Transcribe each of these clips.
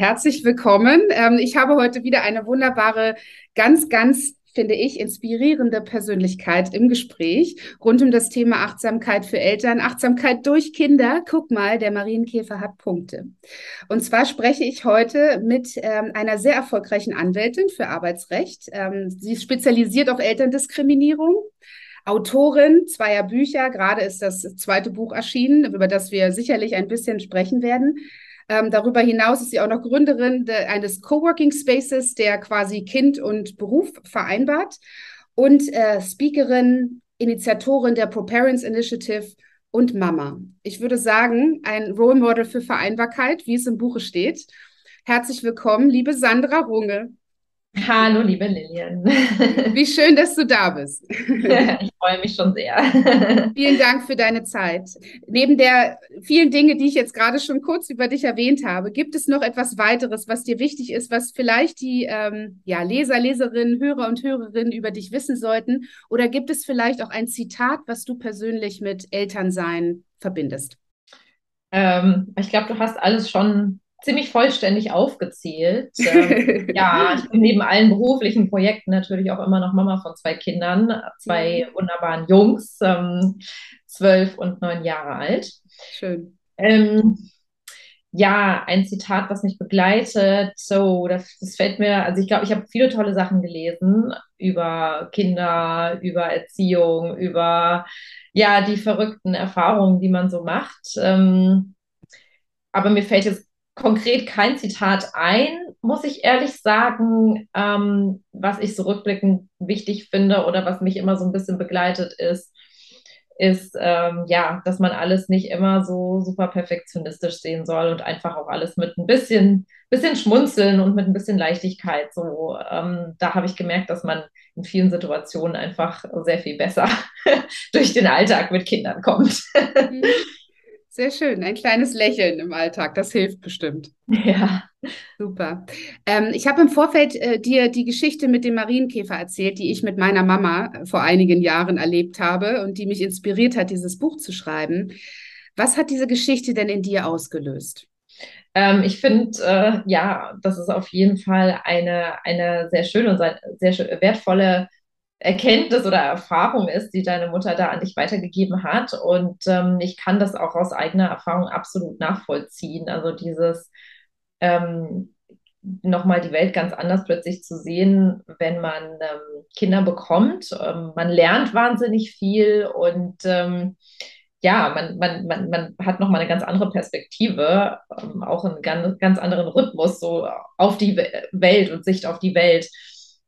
Herzlich willkommen. Ähm, ich habe heute wieder eine wunderbare, ganz, ganz finde ich, inspirierende Persönlichkeit im Gespräch rund um das Thema Achtsamkeit für Eltern, Achtsamkeit durch Kinder. Guck mal, der Marienkäfer hat Punkte. Und zwar spreche ich heute mit ähm, einer sehr erfolgreichen Anwältin für Arbeitsrecht. Ähm, sie ist spezialisiert auf Elterndiskriminierung. Autorin zweier Bücher, gerade ist das zweite Buch erschienen, über das wir sicherlich ein bisschen sprechen werden. Ähm, darüber hinaus ist sie auch noch Gründerin de, eines Coworking Spaces, der quasi Kind und Beruf vereinbart und äh, Speakerin, Initiatorin der Pro-Parents Initiative und Mama. Ich würde sagen, ein Role Model für Vereinbarkeit, wie es im Buche steht. Herzlich willkommen, liebe Sandra Runge. Hallo, liebe Lilian. Wie schön, dass du da bist. Ich freue mich schon sehr. Vielen Dank für deine Zeit. Neben der vielen Dinge, die ich jetzt gerade schon kurz über dich erwähnt habe, gibt es noch etwas weiteres, was dir wichtig ist, was vielleicht die ähm, ja, Leser, Leserinnen, Hörer und Hörerinnen über dich wissen sollten? Oder gibt es vielleicht auch ein Zitat, was du persönlich mit Elternsein verbindest? Ähm, ich glaube, du hast alles schon ziemlich vollständig aufgezählt. Ähm, ja, ich bin neben allen beruflichen Projekten natürlich auch immer noch Mama von zwei Kindern, zwei wunderbaren Jungs, ähm, zwölf und neun Jahre alt. Schön. Ähm, ja, ein Zitat, was mich begleitet. So, das, das fällt mir, also ich glaube, ich habe viele tolle Sachen gelesen über Kinder, über Erziehung, über ja, die verrückten Erfahrungen, die man so macht. Ähm, aber mir fällt jetzt konkret kein Zitat ein, muss ich ehrlich sagen. Ähm, was ich so rückblickend wichtig finde oder was mich immer so ein bisschen begleitet ist, ist ähm, ja, dass man alles nicht immer so super perfektionistisch sehen soll und einfach auch alles mit ein bisschen, bisschen Schmunzeln und mit ein bisschen Leichtigkeit. So, ähm, da habe ich gemerkt, dass man in vielen Situationen einfach sehr viel besser durch den Alltag mit Kindern kommt. Mhm. Sehr schön. Ein kleines Lächeln im Alltag, das hilft bestimmt. Ja. Super. Ähm, ich habe im Vorfeld äh, dir die Geschichte mit dem Marienkäfer erzählt, die ich mit meiner Mama äh, vor einigen Jahren erlebt habe und die mich inspiriert hat, dieses Buch zu schreiben. Was hat diese Geschichte denn in dir ausgelöst? Ähm, ich finde, äh, ja, das ist auf jeden Fall eine, eine sehr schöne und sehr wertvolle Erkenntnis oder Erfahrung ist, die deine Mutter da an dich weitergegeben hat. Und ähm, ich kann das auch aus eigener Erfahrung absolut nachvollziehen. Also dieses ähm, nochmal die Welt ganz anders plötzlich zu sehen, wenn man ähm, Kinder bekommt. Ähm, man lernt wahnsinnig viel und ähm, ja, man, man, man, man hat nochmal eine ganz andere Perspektive, ähm, auch einen ganz, ganz anderen Rhythmus so auf die Welt und Sicht auf die Welt.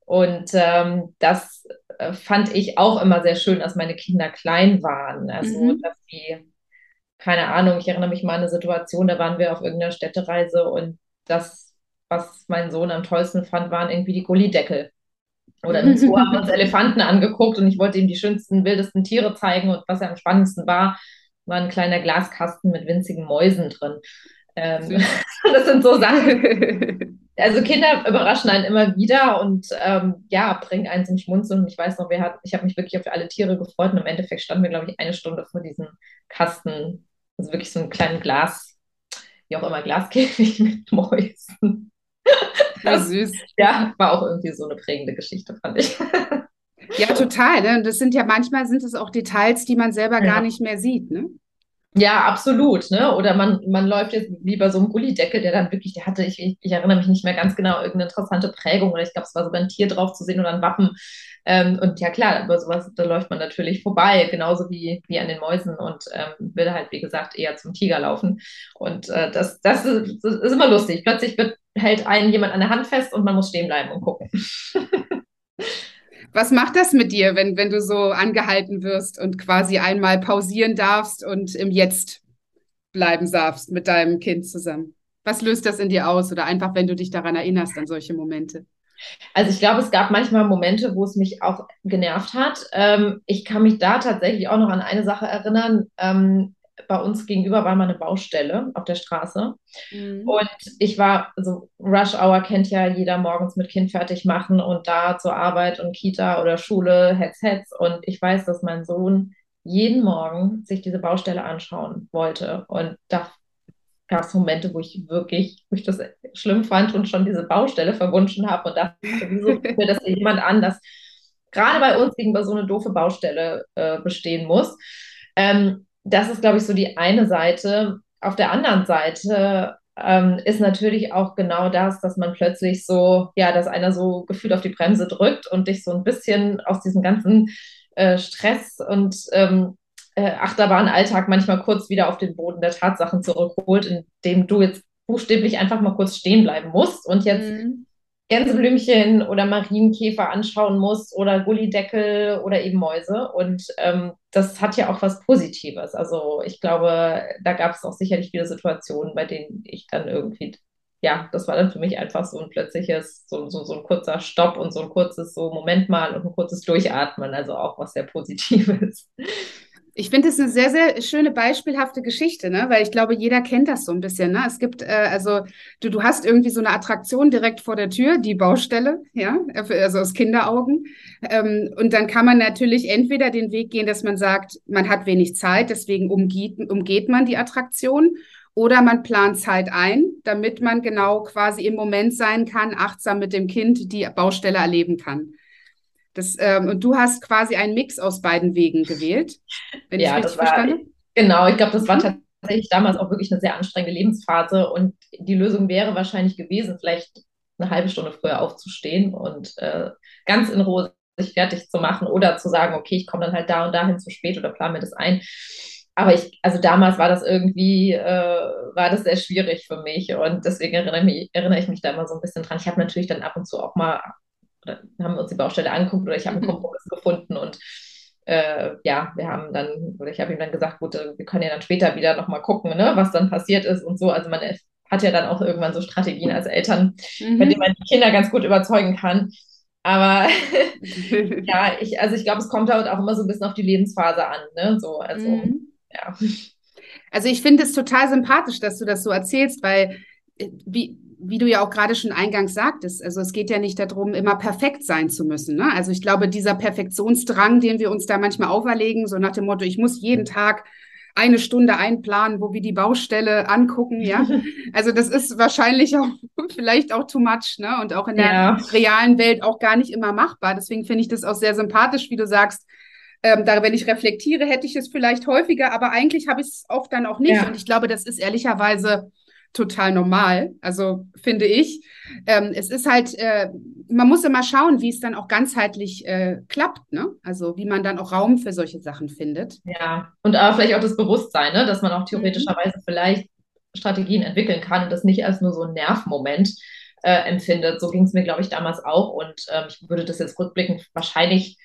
Und ähm, das äh, fand ich auch immer sehr schön, als meine Kinder klein waren. Also, mhm. dass die, keine Ahnung, ich erinnere mich mal an eine Situation, da waren wir auf irgendeiner Städtereise und das, was mein Sohn am tollsten fand, waren irgendwie die Gullideckel. Oder im Zoo haben wir uns Elefanten angeguckt und ich wollte ihm die schönsten, wildesten Tiere zeigen und was er am spannendsten war, war ein kleiner Glaskasten mit winzigen Mäusen drin. Ähm, das sind so Sachen, also Kinder überraschen einen immer wieder und ähm, ja, bringen einen zum Schmunzeln. Und ich weiß noch, wir hatten, ich habe mich wirklich auf alle Tiere gefreut und im Endeffekt standen wir, glaube ich, eine Stunde vor diesem Kasten. Also wirklich so ein kleinen Glas, wie auch immer, Glaskäfig mit Mäusen. Ja, süß. Ja, war auch irgendwie so eine prägende Geschichte, fand ich. Ja, total. Ne? Das sind ja manchmal sind es auch Details, die man selber ja. gar nicht mehr sieht. Ne? Ja, absolut. Ne? Oder man, man läuft jetzt wie bei so einem Gullideckel, der dann wirklich, der hatte, ich, ich erinnere mich nicht mehr ganz genau, irgendeine interessante Prägung oder ich glaube, es war sogar ein Tier drauf zu sehen oder ein Wappen. Ähm, und ja klar, über sowas, da läuft man natürlich vorbei, genauso wie, wie an den Mäusen und ähm, will halt, wie gesagt, eher zum Tiger laufen. Und äh, das, das, ist, das ist immer lustig. Plötzlich wird, hält einen jemand an der Hand fest und man muss stehen bleiben und gucken. Was macht das mit dir, wenn, wenn du so angehalten wirst und quasi einmal pausieren darfst und im Jetzt bleiben darfst mit deinem Kind zusammen? Was löst das in dir aus oder einfach, wenn du dich daran erinnerst an solche Momente? Also ich glaube, es gab manchmal Momente, wo es mich auch genervt hat. Ähm, ich kann mich da tatsächlich auch noch an eine Sache erinnern. Ähm, bei uns gegenüber war mal eine Baustelle auf der Straße. Mhm. Und ich war, also Rush Hour kennt ja jeder morgens mit Kind fertig machen und da zur Arbeit und Kita oder Schule, Hetz, Hetz. Und ich weiß, dass mein Sohn jeden Morgen sich diese Baustelle anschauen wollte. Und da gab es Momente, wo ich wirklich, wo ich das schlimm fand und schon diese Baustelle verwunschen habe und dachte, wieso tut mir das jemand an, dass gerade bei uns gegenüber so eine doofe Baustelle äh, bestehen muss. Ähm, das ist, glaube ich, so die eine Seite. Auf der anderen Seite ähm, ist natürlich auch genau das, dass man plötzlich so, ja, dass einer so gefühlt auf die Bremse drückt und dich so ein bisschen aus diesem ganzen äh, Stress und ähm, äh, Achterbahn-Alltag manchmal kurz wieder auf den Boden der Tatsachen zurückholt, indem du jetzt buchstäblich einfach mal kurz stehen bleiben musst und jetzt mhm. Gänseblümchen oder Marienkäfer anschauen musst oder Gullideckel oder eben Mäuse. Und ähm, das hat ja auch was Positives. Also ich glaube, da gab es auch sicherlich viele Situationen, bei denen ich dann irgendwie, ja, das war dann für mich einfach so ein plötzliches, so, so, so ein kurzer Stopp und so ein kurzes so Moment mal und ein kurzes Durchatmen, also auch was sehr Positives. Ich finde es eine sehr, sehr schöne, beispielhafte Geschichte, ne? weil ich glaube, jeder kennt das so ein bisschen. Ne? Es gibt, äh, also du, du hast irgendwie so eine Attraktion direkt vor der Tür, die Baustelle, ja, also aus Kinderaugen. Ähm, und dann kann man natürlich entweder den Weg gehen, dass man sagt, man hat wenig Zeit, deswegen umgeht, umgeht man die Attraktion. Oder man plant Zeit ein, damit man genau quasi im Moment sein kann, achtsam mit dem Kind die Baustelle erleben kann. Das, ähm, und du hast quasi einen Mix aus beiden Wegen gewählt, wenn ja, ich richtig war, verstanden Genau, ich glaube, das war mhm. tatsächlich damals auch wirklich eine sehr anstrengende Lebensphase und die Lösung wäre wahrscheinlich gewesen, vielleicht eine halbe Stunde früher aufzustehen und äh, ganz in Ruhe sich fertig zu machen oder zu sagen, okay, ich komme dann halt da und dahin zu spät oder plane mir das ein. Aber ich, also damals war das irgendwie, äh, war das sehr schwierig für mich und deswegen erinnere, mich, erinnere ich mich da immer so ein bisschen dran. Ich habe natürlich dann ab und zu auch mal oder haben uns die Baustelle angeguckt oder ich habe einen mhm. Kompromiss gefunden und äh, ja, wir haben dann, oder ich habe ihm dann gesagt, gut, äh, wir können ja dann später wieder nochmal gucken, ne, was dann passiert ist und so. Also man hat ja dann auch irgendwann so Strategien als Eltern, mhm. mit denen man die Kinder ganz gut überzeugen kann. Aber ja, ich, also ich glaube, es kommt halt auch immer so ein bisschen auf die Lebensphase an, ne? So, also, mhm. ja. Also ich finde es total sympathisch, dass du das so erzählst, weil äh, wie, wie du ja auch gerade schon eingangs sagtest, also es geht ja nicht darum, immer perfekt sein zu müssen. Ne? Also ich glaube, dieser Perfektionsdrang, den wir uns da manchmal auferlegen, so nach dem Motto, ich muss jeden Tag eine Stunde einplanen, wo wir die Baustelle angucken, ja. Also das ist wahrscheinlich auch vielleicht auch too much, ne? Und auch in der ja. realen Welt auch gar nicht immer machbar. Deswegen finde ich das auch sehr sympathisch, wie du sagst. Ähm, da, wenn ich reflektiere, hätte ich es vielleicht häufiger, aber eigentlich habe ich es oft dann auch nicht. Ja. Und ich glaube, das ist ehrlicherweise total normal. Also finde ich. Ähm, es ist halt, äh, man muss immer schauen, wie es dann auch ganzheitlich äh, klappt, ne? Also wie man dann auch Raum für solche Sachen findet. Ja, und aber vielleicht auch das Bewusstsein, ne? dass man auch theoretischerweise mhm. vielleicht Strategien entwickeln kann und das nicht als nur so ein Nervmoment äh, empfindet. So ging es mir, glaube ich, damals auch. Und ähm, ich würde das jetzt rückblickend wahrscheinlich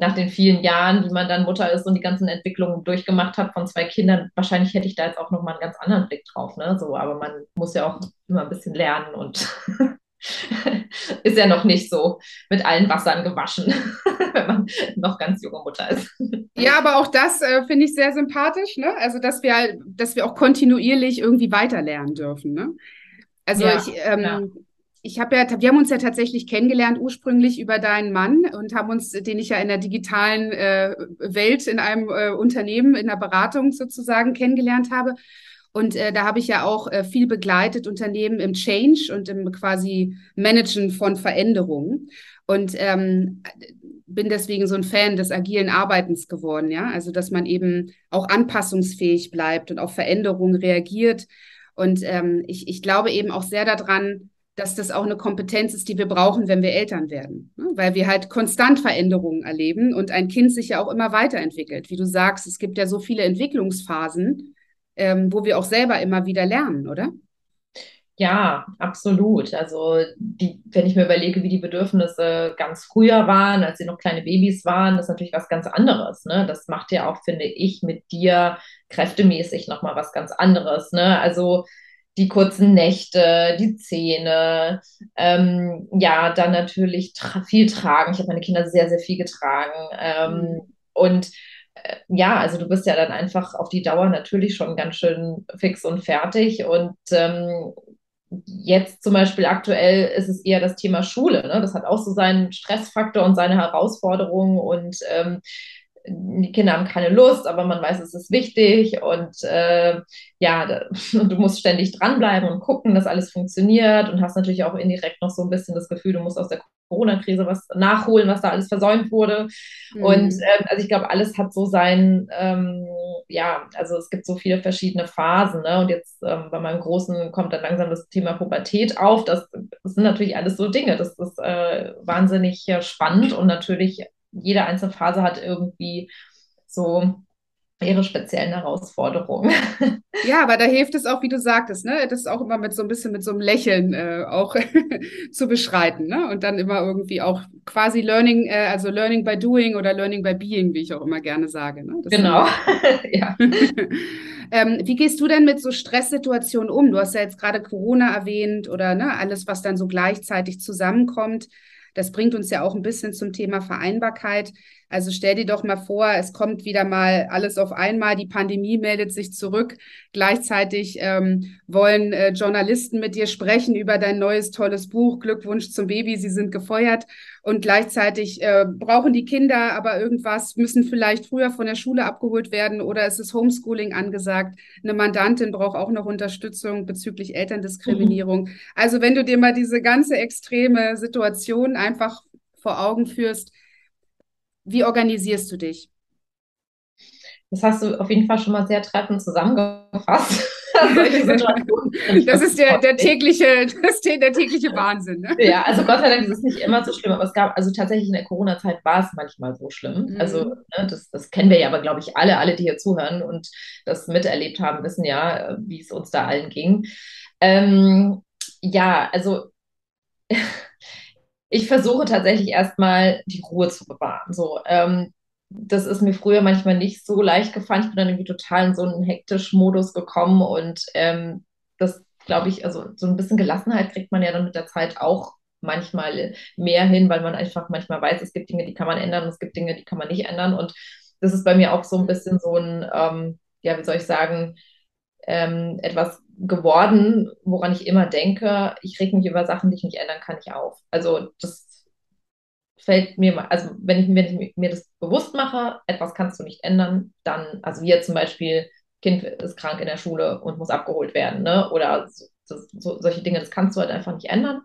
nach den vielen Jahren, wie man dann Mutter ist und die ganzen Entwicklungen durchgemacht hat von zwei Kindern, wahrscheinlich hätte ich da jetzt auch nochmal einen ganz anderen Blick drauf. Ne? So, aber man muss ja auch immer ein bisschen lernen und ist ja noch nicht so mit allen Wassern gewaschen, wenn man noch ganz junge Mutter ist. Ja, aber auch das äh, finde ich sehr sympathisch, ne? Also, dass wir, dass wir auch kontinuierlich irgendwie weiterlernen dürfen. Ne? Also ja, ich, ähm, ja ich habe ja, wir haben uns ja tatsächlich kennengelernt ursprünglich über deinen Mann und haben uns, den ich ja in der digitalen äh, Welt in einem äh, Unternehmen in der Beratung sozusagen kennengelernt habe. Und äh, da habe ich ja auch äh, viel begleitet Unternehmen im Change und im quasi Managen von Veränderungen. Und ähm, bin deswegen so ein Fan des agilen Arbeitens geworden, ja. Also, dass man eben auch anpassungsfähig bleibt und auf Veränderungen reagiert. Und ähm, ich, ich glaube eben auch sehr daran, dass das auch eine Kompetenz ist, die wir brauchen, wenn wir Eltern werden. Ne? Weil wir halt konstant Veränderungen erleben und ein Kind sich ja auch immer weiterentwickelt. Wie du sagst, es gibt ja so viele Entwicklungsphasen, ähm, wo wir auch selber immer wieder lernen, oder? Ja, absolut. Also die, wenn ich mir überlege, wie die Bedürfnisse ganz früher waren, als sie noch kleine Babys waren, ist natürlich was ganz anderes. Ne? Das macht ja auch, finde ich, mit dir kräftemäßig nochmal was ganz anderes. Ne? Also die kurzen Nächte, die Zähne, ähm, ja, dann natürlich tra viel tragen. Ich habe meine Kinder sehr, sehr viel getragen. Ähm. Und äh, ja, also du bist ja dann einfach auf die Dauer natürlich schon ganz schön fix und fertig. Und ähm, jetzt zum Beispiel aktuell ist es eher das Thema Schule. Ne? Das hat auch so seinen Stressfaktor und seine Herausforderungen und ähm, die Kinder haben keine Lust, aber man weiß, es ist wichtig und äh, ja, da, du musst ständig dranbleiben und gucken, dass alles funktioniert und hast natürlich auch indirekt noch so ein bisschen das Gefühl, du musst aus der Corona-Krise was nachholen, was da alles versäumt wurde. Mhm. Und ähm, also ich glaube, alles hat so sein, ähm, ja, also es gibt so viele verschiedene Phasen. Ne? Und jetzt ähm, bei meinem Großen kommt dann langsam das Thema Pubertät auf. Das, das sind natürlich alles so Dinge. Das ist äh, wahnsinnig äh, spannend und natürlich jede einzelne Phase hat irgendwie so ihre speziellen Herausforderungen. Ja, aber da hilft es auch, wie du sagtest, ne, das auch immer mit so ein bisschen mit so einem Lächeln äh, auch zu beschreiten, ne? Und dann immer irgendwie auch quasi Learning, äh, also Learning by Doing oder Learning by Being, wie ich auch immer gerne sage. Ne? Das genau. ja. ähm, wie gehst du denn mit so Stresssituationen um? Du hast ja jetzt gerade Corona erwähnt oder ne, alles, was dann so gleichzeitig zusammenkommt. Das bringt uns ja auch ein bisschen zum Thema Vereinbarkeit. Also stell dir doch mal vor, es kommt wieder mal alles auf einmal, die Pandemie meldet sich zurück. Gleichzeitig ähm, wollen äh, Journalisten mit dir sprechen über dein neues tolles Buch. Glückwunsch zum Baby, sie sind gefeuert. Und gleichzeitig äh, brauchen die Kinder aber irgendwas, müssen vielleicht früher von der Schule abgeholt werden oder es ist Homeschooling angesagt. Eine Mandantin braucht auch noch Unterstützung bezüglich Elterndiskriminierung. Mhm. Also wenn du dir mal diese ganze extreme Situation einfach vor Augen führst, wie organisierst du dich? Das hast du auf jeden Fall schon mal sehr treffend zusammengefasst. das ist der, der tägliche, das, der tägliche Wahnsinn. Ne? Ja, also Gott sei Dank ist es nicht immer so schlimm, aber es gab, also tatsächlich in der Corona-Zeit war es manchmal so schlimm. Mhm. Also ne, das, das kennen wir ja aber, glaube ich, alle, alle, die hier zuhören und das miterlebt haben, wissen ja, wie es uns da allen ging. Ähm, ja, also ich versuche tatsächlich erstmal die Ruhe zu bewahren. So, ähm, das ist mir früher manchmal nicht so leicht gefallen. Ich bin dann irgendwie total in so einen hektischen Modus gekommen und ähm, das glaube ich, also so ein bisschen Gelassenheit kriegt man ja dann mit der Zeit auch manchmal mehr hin, weil man einfach manchmal weiß, es gibt Dinge, die kann man ändern und es gibt Dinge, die kann man nicht ändern. Und das ist bei mir auch so ein bisschen so ein, ähm, ja, wie soll ich sagen, ähm, etwas geworden, woran ich immer denke, ich reg mich über Sachen, die ich nicht ändern kann, nicht auf. Also das fällt mir mal, also wenn ich, wenn ich mir das bewusst mache, etwas kannst du nicht ändern, dann, also wie jetzt zum Beispiel, Kind ist krank in der Schule und muss abgeholt werden, ne? Oder so, so, solche Dinge, das kannst du halt einfach nicht ändern.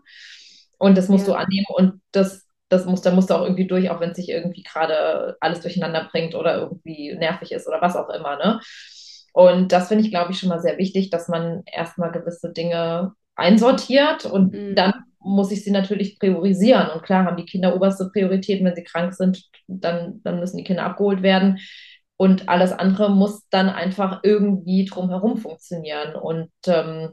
Und das musst ja. du annehmen und das, das muss, da musst du auch irgendwie durch, auch wenn es sich irgendwie gerade alles durcheinander bringt oder irgendwie nervig ist oder was auch immer, ne? Und das finde ich, glaube ich, schon mal sehr wichtig, dass man erstmal gewisse Dinge einsortiert und mhm. dann muss ich sie natürlich priorisieren. Und klar haben die Kinder oberste Priorität, wenn sie krank sind, dann, dann müssen die Kinder abgeholt werden. Und alles andere muss dann einfach irgendwie drumherum funktionieren. Und ähm,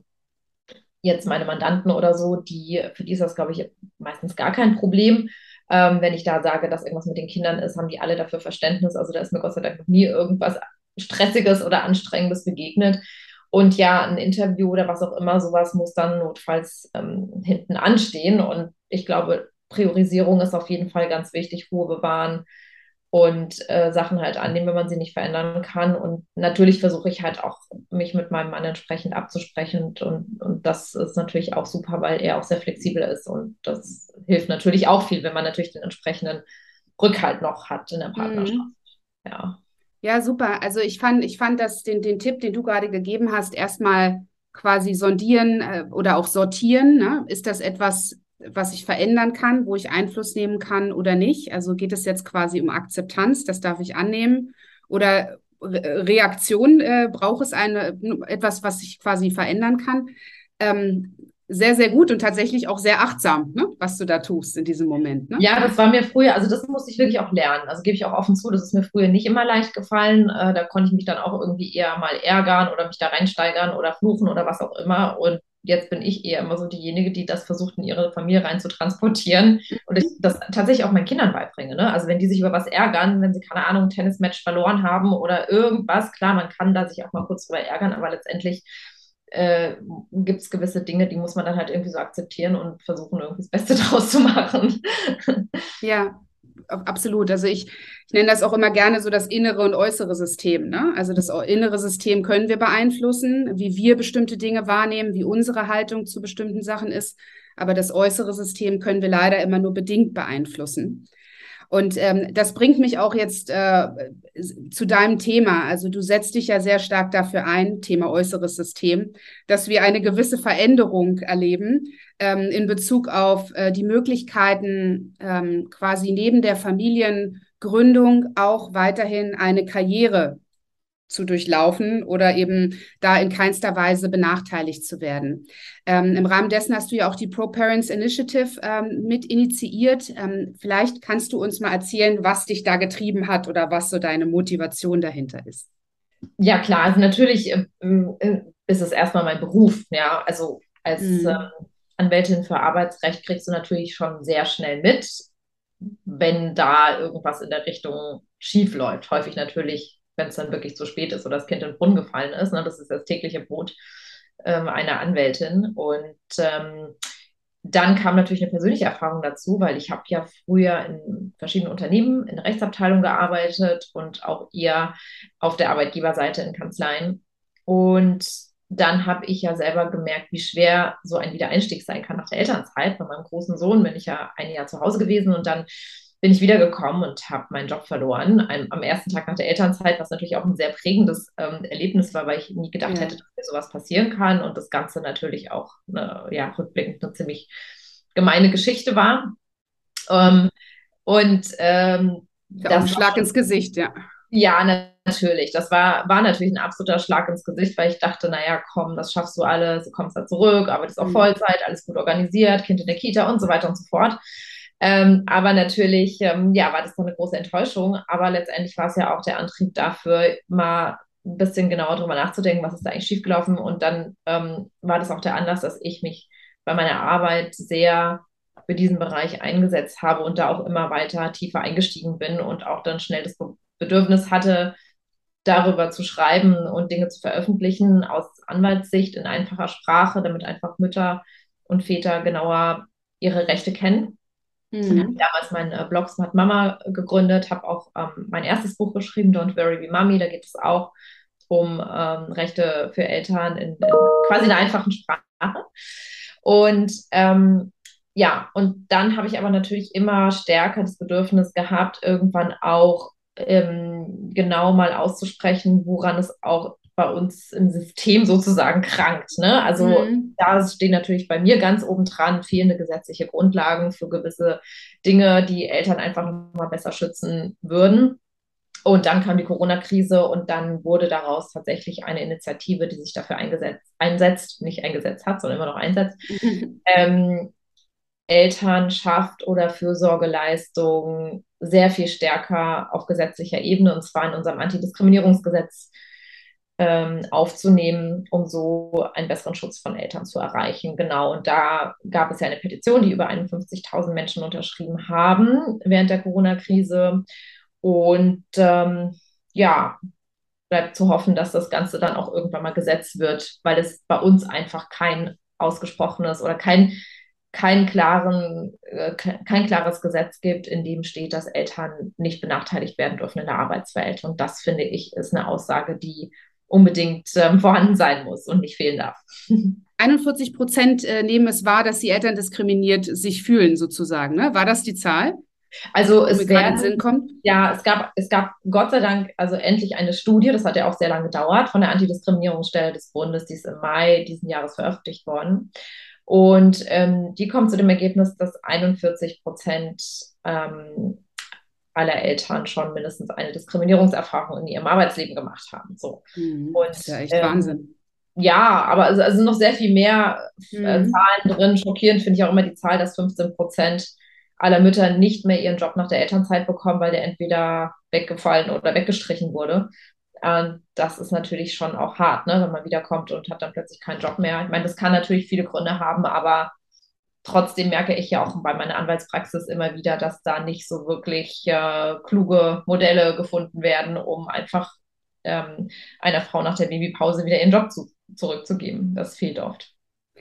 jetzt meine Mandanten oder so, die, für die ist das, glaube ich, meistens gar kein Problem. Ähm, wenn ich da sage, dass irgendwas mit den Kindern ist, haben die alle dafür Verständnis. Also da ist mir Gott sei Dank noch nie irgendwas Stressiges oder Anstrengendes begegnet. Und ja, ein Interview oder was auch immer, sowas muss dann notfalls ähm, hinten anstehen. Und ich glaube, Priorisierung ist auf jeden Fall ganz wichtig, Ruhe bewahren und äh, Sachen halt annehmen, wenn man sie nicht verändern kann. Und natürlich versuche ich halt auch, mich mit meinem Mann entsprechend abzusprechen. Und, und, und das ist natürlich auch super, weil er auch sehr flexibel ist. Und das hilft natürlich auch viel, wenn man natürlich den entsprechenden Rückhalt noch hat in der mhm. Partnerschaft. Mhm. Ja. Ja, super. Also ich fand, ich fand das, den, den Tipp, den du gerade gegeben hast, erstmal quasi sondieren äh, oder auch sortieren. Ne? Ist das etwas, was ich verändern kann, wo ich Einfluss nehmen kann oder nicht? Also geht es jetzt quasi um Akzeptanz, das darf ich annehmen? Oder Re Reaktion, äh, braucht es eine, etwas, was ich quasi verändern kann? Ähm, sehr, sehr gut und tatsächlich auch sehr achtsam, ne? was du da tust in diesem Moment. Ne? Ja, das war mir früher, also das musste ich wirklich auch lernen. Also gebe ich auch offen zu, das ist mir früher nicht immer leicht gefallen. Äh, da konnte ich mich dann auch irgendwie eher mal ärgern oder mich da reinsteigern oder fluchen oder was auch immer. Und jetzt bin ich eher immer so diejenige, die das versucht, in ihre Familie rein zu transportieren und ich das tatsächlich auch meinen Kindern beibringe. Ne? Also wenn die sich über was ärgern, wenn sie, keine Ahnung, ein Tennismatch verloren haben oder irgendwas, klar, man kann da sich auch mal kurz drüber ärgern, aber letztendlich äh, gibt es gewisse Dinge, die muss man dann halt irgendwie so akzeptieren und versuchen, irgendwie das Beste draus zu machen. Ja, absolut. Also ich, ich nenne das auch immer gerne so das innere und äußere System. Ne? Also das innere System können wir beeinflussen, wie wir bestimmte Dinge wahrnehmen, wie unsere Haltung zu bestimmten Sachen ist. Aber das äußere System können wir leider immer nur bedingt beeinflussen. Und ähm, das bringt mich auch jetzt äh, zu deinem Thema. Also du setzt dich ja sehr stark dafür ein, Thema äußeres System, dass wir eine gewisse Veränderung erleben ähm, in Bezug auf äh, die Möglichkeiten, ähm, quasi neben der Familiengründung auch weiterhin eine Karriere zu durchlaufen oder eben da in keinster Weise benachteiligt zu werden. Ähm, Im Rahmen dessen hast du ja auch die Pro-Parents Initiative ähm, mit initiiert. Ähm, vielleicht kannst du uns mal erzählen, was dich da getrieben hat oder was so deine Motivation dahinter ist. Ja, klar, also natürlich äh, äh ist es erstmal mein Beruf, ja, also als mhm. äh, Anwältin für Arbeitsrecht kriegst du natürlich schon sehr schnell mit, wenn da irgendwas in der Richtung schief läuft. Häufig natürlich wenn es dann wirklich zu spät ist oder das Kind in den Brunnen gefallen ist. Ne? Das ist das tägliche Brot ähm, einer Anwältin. Und ähm, dann kam natürlich eine persönliche Erfahrung dazu, weil ich habe ja früher in verschiedenen Unternehmen in der Rechtsabteilung gearbeitet und auch eher auf der Arbeitgeberseite in Kanzleien. Und dann habe ich ja selber gemerkt, wie schwer so ein Wiedereinstieg sein kann nach der Elternzeit. Bei meinem großen Sohn bin ich ja ein Jahr zu Hause gewesen und dann bin ich wiedergekommen und habe meinen Job verloren. Ein, am ersten Tag nach der Elternzeit, was natürlich auch ein sehr prägendes ähm, Erlebnis war, weil ich nie gedacht ja. hätte, dass mir sowas passieren kann und das Ganze natürlich auch eine, ja, rückblickend eine ziemlich gemeine Geschichte war. Ähm, und ähm, das ein Schlag ins Gesicht, ja. Ja, natürlich. Das war, war natürlich ein absoluter Schlag ins Gesicht, weil ich dachte, naja, komm, das schaffst du alles, du kommst da zurück, arbeitest auch mhm. Vollzeit, alles gut organisiert, Kind in der Kita und so weiter und so fort. Ähm, aber natürlich, ähm, ja, war das dann eine große Enttäuschung. Aber letztendlich war es ja auch der Antrieb dafür, mal ein bisschen genauer drüber nachzudenken, was ist da eigentlich schiefgelaufen. Und dann ähm, war das auch der Anlass, dass ich mich bei meiner Arbeit sehr für diesen Bereich eingesetzt habe und da auch immer weiter tiefer eingestiegen bin und auch dann schnell das Bedürfnis hatte, darüber zu schreiben und Dinge zu veröffentlichen aus Anwaltssicht in einfacher Sprache, damit einfach Mütter und Väter genauer ihre Rechte kennen Mhm. habe damals meinen äh, Blog Smart Mama gegründet, habe auch ähm, mein erstes Buch geschrieben, Don't Worry Be Mommy. Da geht es auch um ähm, Rechte für Eltern in, in quasi einer einfachen Sprache. Und ähm, ja, und dann habe ich aber natürlich immer stärker das Bedürfnis gehabt, irgendwann auch ähm, genau mal auszusprechen, woran es auch bei uns im System sozusagen krankt. Ne? Also mhm. da stehen natürlich bei mir ganz oben dran fehlende gesetzliche Grundlagen für gewisse Dinge, die Eltern einfach noch mal besser schützen würden. Und dann kam die Corona-Krise und dann wurde daraus tatsächlich eine Initiative, die sich dafür einsetzt, nicht eingesetzt hat, sondern immer noch einsetzt, mhm. ähm, Elternschaft oder Fürsorgeleistung sehr viel stärker auf gesetzlicher Ebene, und zwar in unserem Antidiskriminierungsgesetz ähm, aufzunehmen, um so einen besseren Schutz von Eltern zu erreichen. Genau, und da gab es ja eine Petition, die über 51.000 Menschen unterschrieben haben während der Corona-Krise. Und ähm, ja, bleibt zu hoffen, dass das Ganze dann auch irgendwann mal gesetzt wird, weil es bei uns einfach kein ausgesprochenes oder kein kein, klaren, äh, kein klares Gesetz gibt, in dem steht, dass Eltern nicht benachteiligt werden dürfen in der Arbeitswelt. Und das finde ich ist eine Aussage, die unbedingt ähm, vorhanden sein muss und nicht fehlen darf. 41 Prozent äh, nehmen es wahr, dass die Eltern diskriminiert sich fühlen, sozusagen. Ne? War das die Zahl? Also es werden, Sinn kommt? Ja, es gab, es gab Gott sei Dank also endlich eine Studie, das hat ja auch sehr lange gedauert, von der Antidiskriminierungsstelle des Bundes, die ist im Mai diesen Jahres veröffentlicht worden. Und ähm, die kommt zu dem Ergebnis, dass 41 Prozent ähm, aller Eltern schon mindestens eine Diskriminierungserfahrung in ihrem Arbeitsleben gemacht haben. So. Mhm, und, das ist ja echt ähm, Wahnsinn. Ja, aber es also sind noch sehr viel mehr äh, mhm. Zahlen drin. Schockierend finde ich auch immer die Zahl, dass 15 Prozent aller Mütter nicht mehr ihren Job nach der Elternzeit bekommen, weil der entweder weggefallen oder weggestrichen wurde. Und das ist natürlich schon auch hart, ne, wenn man wiederkommt und hat dann plötzlich keinen Job mehr. Ich meine, das kann natürlich viele Gründe haben, aber trotzdem merke ich ja auch bei meiner Anwaltspraxis immer wieder, dass da nicht so wirklich äh, kluge Modelle gefunden werden, um einfach ähm, einer Frau nach der Babypause wieder ihren Job zu, zurückzugeben. Das fehlt oft.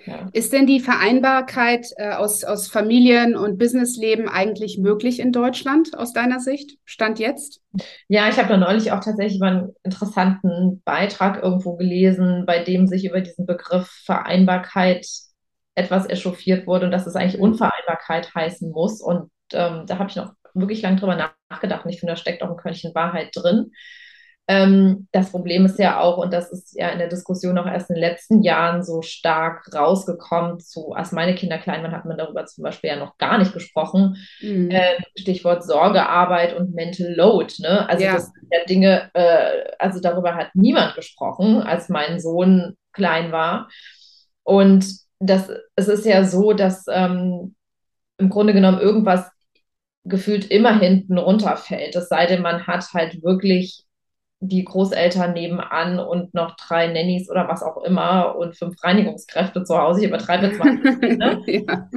Ja. Ist denn die Vereinbarkeit äh, aus, aus Familien- und Businessleben eigentlich möglich in Deutschland aus deiner Sicht? Stand jetzt? Ja, ich habe da neulich auch tatsächlich mal einen interessanten Beitrag irgendwo gelesen, bei dem sich über diesen Begriff Vereinbarkeit etwas echauffiert wurde und dass es eigentlich mhm. Unvereinbarkeit heißen muss. Und ähm, da habe ich noch wirklich lange drüber nachgedacht und ich finde, da steckt auch ein Körnchen Wahrheit drin. Ähm, das Problem ist ja auch, und das ist ja in der Diskussion auch erst in den letzten Jahren so stark rausgekommen, zu, als meine Kinder klein waren, hat man darüber zum Beispiel ja noch gar nicht gesprochen. Mhm. Äh, Stichwort Sorgearbeit und Mental Load. Ne? Also ja. das sind ja Dinge, äh, also darüber hat niemand gesprochen, als mein Sohn klein war. Und das, es ist ja so, dass ähm, im Grunde genommen irgendwas gefühlt immer hinten runterfällt. Es sei denn, man hat halt wirklich die Großeltern nebenan und noch drei Nannies oder was auch immer und fünf Reinigungskräfte zu Hause. Ich übertreibe jetzt mal. Ne? ja.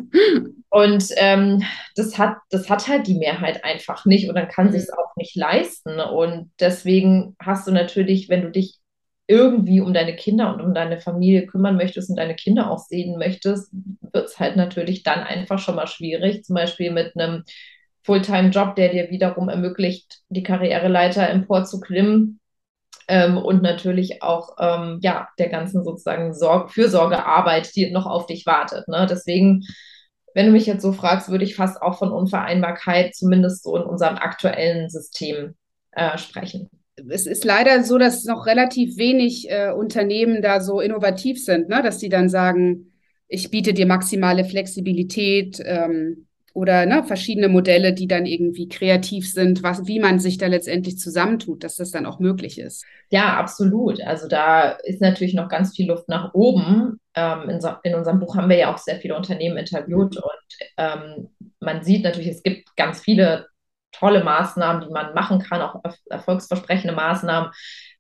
Und ähm, das, hat, das hat halt die Mehrheit einfach nicht und dann kann mhm. sich es auch nicht leisten. Und deswegen hast du natürlich, wenn du dich irgendwie um deine Kinder und um deine Familie kümmern möchtest und deine Kinder auch sehen möchtest, wird es halt natürlich dann einfach schon mal schwierig. Zum Beispiel mit einem Fulltime-Job, der dir wiederum ermöglicht, die Karriereleiter emporzuklimmen. Ähm, und natürlich auch ähm, ja, der ganzen sozusagen Sorg Fürsorgearbeit, die noch auf dich wartet. Ne? Deswegen, wenn du mich jetzt so fragst, würde ich fast auch von Unvereinbarkeit, zumindest so in unserem aktuellen System, äh, sprechen. Es ist leider so, dass noch relativ wenig äh, Unternehmen da so innovativ sind, ne? dass die dann sagen, ich biete dir maximale Flexibilität, ähm, oder ne, verschiedene Modelle, die dann irgendwie kreativ sind, was, wie man sich da letztendlich zusammentut, dass das dann auch möglich ist. Ja, absolut. Also da ist natürlich noch ganz viel Luft nach oben. Ähm, in, so, in, unserem Buch haben wir ja auch sehr viele Unternehmen interviewt und ähm, man sieht natürlich, es gibt ganz viele tolle Maßnahmen, die man machen kann, auch erfolgsversprechende Maßnahmen.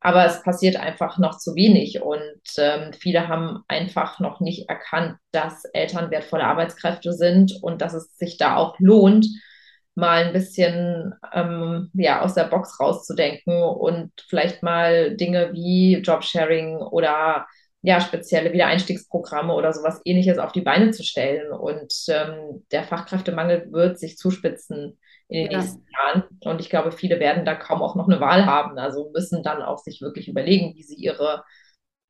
Aber es passiert einfach noch zu wenig und ähm, viele haben einfach noch nicht erkannt, dass Eltern wertvolle Arbeitskräfte sind und dass es sich da auch lohnt, mal ein bisschen ähm, ja, aus der Box rauszudenken und vielleicht mal Dinge wie Jobsharing oder ja, spezielle Wiedereinstiegsprogramme oder sowas ähnliches auf die Beine zu stellen. Und ähm, der Fachkräftemangel wird sich zuspitzen in den ja. nächsten Jahren. Und ich glaube, viele werden da kaum auch noch eine Wahl haben. Also müssen dann auch sich wirklich überlegen, wie sie ihre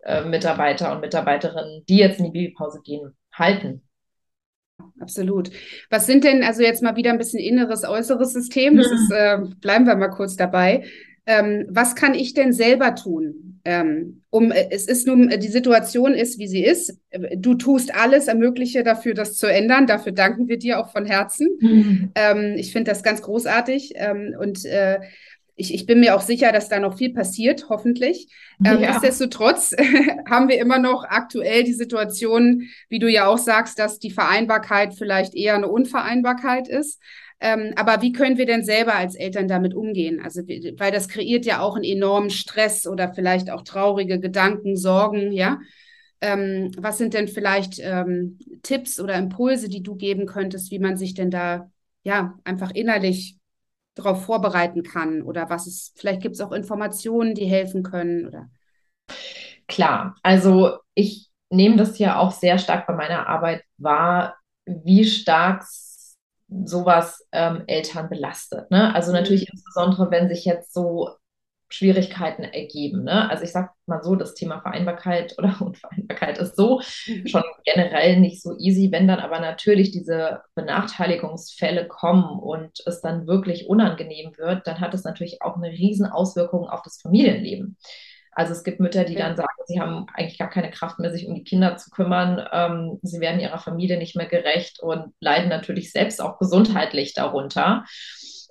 äh, Mitarbeiter und Mitarbeiterinnen, die jetzt in die Babypause gehen, halten. Absolut. Was sind denn, also jetzt mal wieder ein bisschen inneres, äußeres System, das ist, äh, bleiben wir mal kurz dabei. Ähm, was kann ich denn selber tun? Ähm, um, äh, es ist nun, die Situation ist, wie sie ist. Du tust alles Ermögliche dafür, das zu ändern. Dafür danken wir dir auch von Herzen. Mhm. Ähm, ich finde das ganz großartig. Ähm, und äh, ich, ich, bin mir auch sicher, dass da noch viel passiert, hoffentlich. Ähm, ja. Nichtsdestotrotz haben wir immer noch aktuell die Situation, wie du ja auch sagst, dass die Vereinbarkeit vielleicht eher eine Unvereinbarkeit ist. Ähm, aber wie können wir denn selber als Eltern damit umgehen? Also, weil das kreiert ja auch einen enormen Stress oder vielleicht auch traurige Gedanken, Sorgen, ja. Ähm, was sind denn vielleicht ähm, Tipps oder Impulse, die du geben könntest, wie man sich denn da ja einfach innerlich darauf vorbereiten kann? Oder was es, vielleicht gibt es auch Informationen, die helfen können oder? Klar, also ich nehme das ja auch sehr stark bei meiner Arbeit wahr, wie stark sowas ähm, Eltern belastet. Ne? Also mhm. natürlich insbesondere, wenn sich jetzt so Schwierigkeiten ergeben. Ne? Also ich sage mal so, das Thema Vereinbarkeit oder Unvereinbarkeit ist so mhm. schon generell nicht so easy, wenn dann aber natürlich diese Benachteiligungsfälle kommen und es dann wirklich unangenehm wird, dann hat es natürlich auch eine riesen Auswirkung auf das Familienleben. Also es gibt Mütter, die dann sagen, sie haben eigentlich gar keine Kraft mehr, sich um die Kinder zu kümmern. Ähm, sie werden ihrer Familie nicht mehr gerecht und leiden natürlich selbst auch gesundheitlich darunter.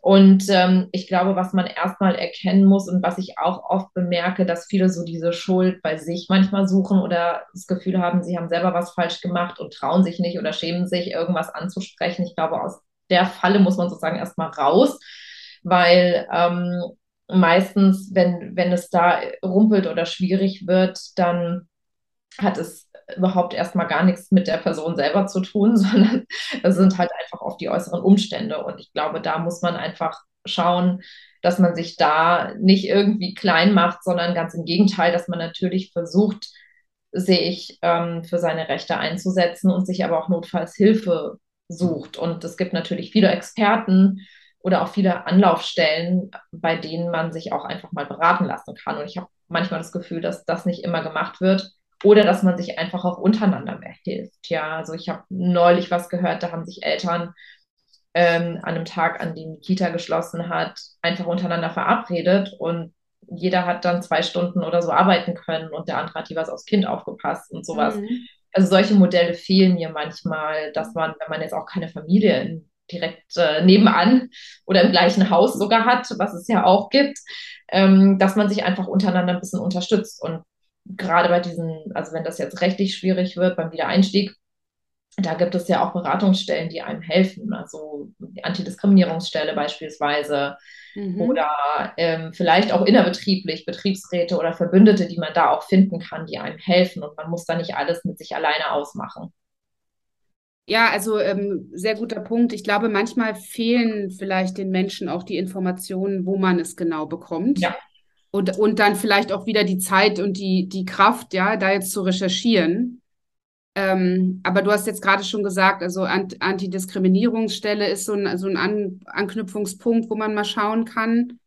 Und ähm, ich glaube, was man erstmal erkennen muss und was ich auch oft bemerke, dass viele so diese Schuld bei sich manchmal suchen oder das Gefühl haben, sie haben selber was falsch gemacht und trauen sich nicht oder schämen sich, irgendwas anzusprechen. Ich glaube, aus der Falle muss man sozusagen erstmal raus, weil ähm, meistens, wenn, wenn es da rumpelt oder schwierig wird, dann hat es überhaupt erstmal gar nichts mit der Person selber zu tun, sondern es sind halt einfach oft die äußeren Umstände. Und ich glaube, da muss man einfach schauen, dass man sich da nicht irgendwie klein macht, sondern ganz im Gegenteil, dass man natürlich versucht, sich ähm, für seine Rechte einzusetzen und sich aber auch notfalls Hilfe sucht. Und es gibt natürlich viele Experten, oder auch viele Anlaufstellen, bei denen man sich auch einfach mal beraten lassen kann. Und ich habe manchmal das Gefühl, dass das nicht immer gemacht wird oder dass man sich einfach auch untereinander mehr hilft. Ja, also ich habe neulich was gehört, da haben sich Eltern ähm, an einem Tag, an dem die Kita geschlossen hat, einfach untereinander verabredet und jeder hat dann zwei Stunden oder so arbeiten können und der andere hat jeweils aufs Kind aufgepasst und sowas. Mhm. Also solche Modelle fehlen mir manchmal, dass man, wenn man jetzt auch keine Familie in, direkt äh, nebenan oder im gleichen Haus sogar hat, was es ja auch gibt, ähm, dass man sich einfach untereinander ein bisschen unterstützt. Und gerade bei diesen, also wenn das jetzt rechtlich schwierig wird beim Wiedereinstieg, da gibt es ja auch Beratungsstellen, die einem helfen, also die Antidiskriminierungsstelle beispielsweise mhm. oder ähm, vielleicht auch innerbetrieblich Betriebsräte oder Verbündete, die man da auch finden kann, die einem helfen und man muss da nicht alles mit sich alleine ausmachen. Ja, also ähm, sehr guter Punkt. Ich glaube, manchmal fehlen vielleicht den Menschen auch die Informationen, wo man es genau bekommt. Ja. Und, und dann vielleicht auch wieder die Zeit und die, die Kraft, ja, da jetzt zu recherchieren. Ähm, aber du hast jetzt gerade schon gesagt, also Ant Antidiskriminierungsstelle ist so ein, so ein An Anknüpfungspunkt, wo man mal schauen kann.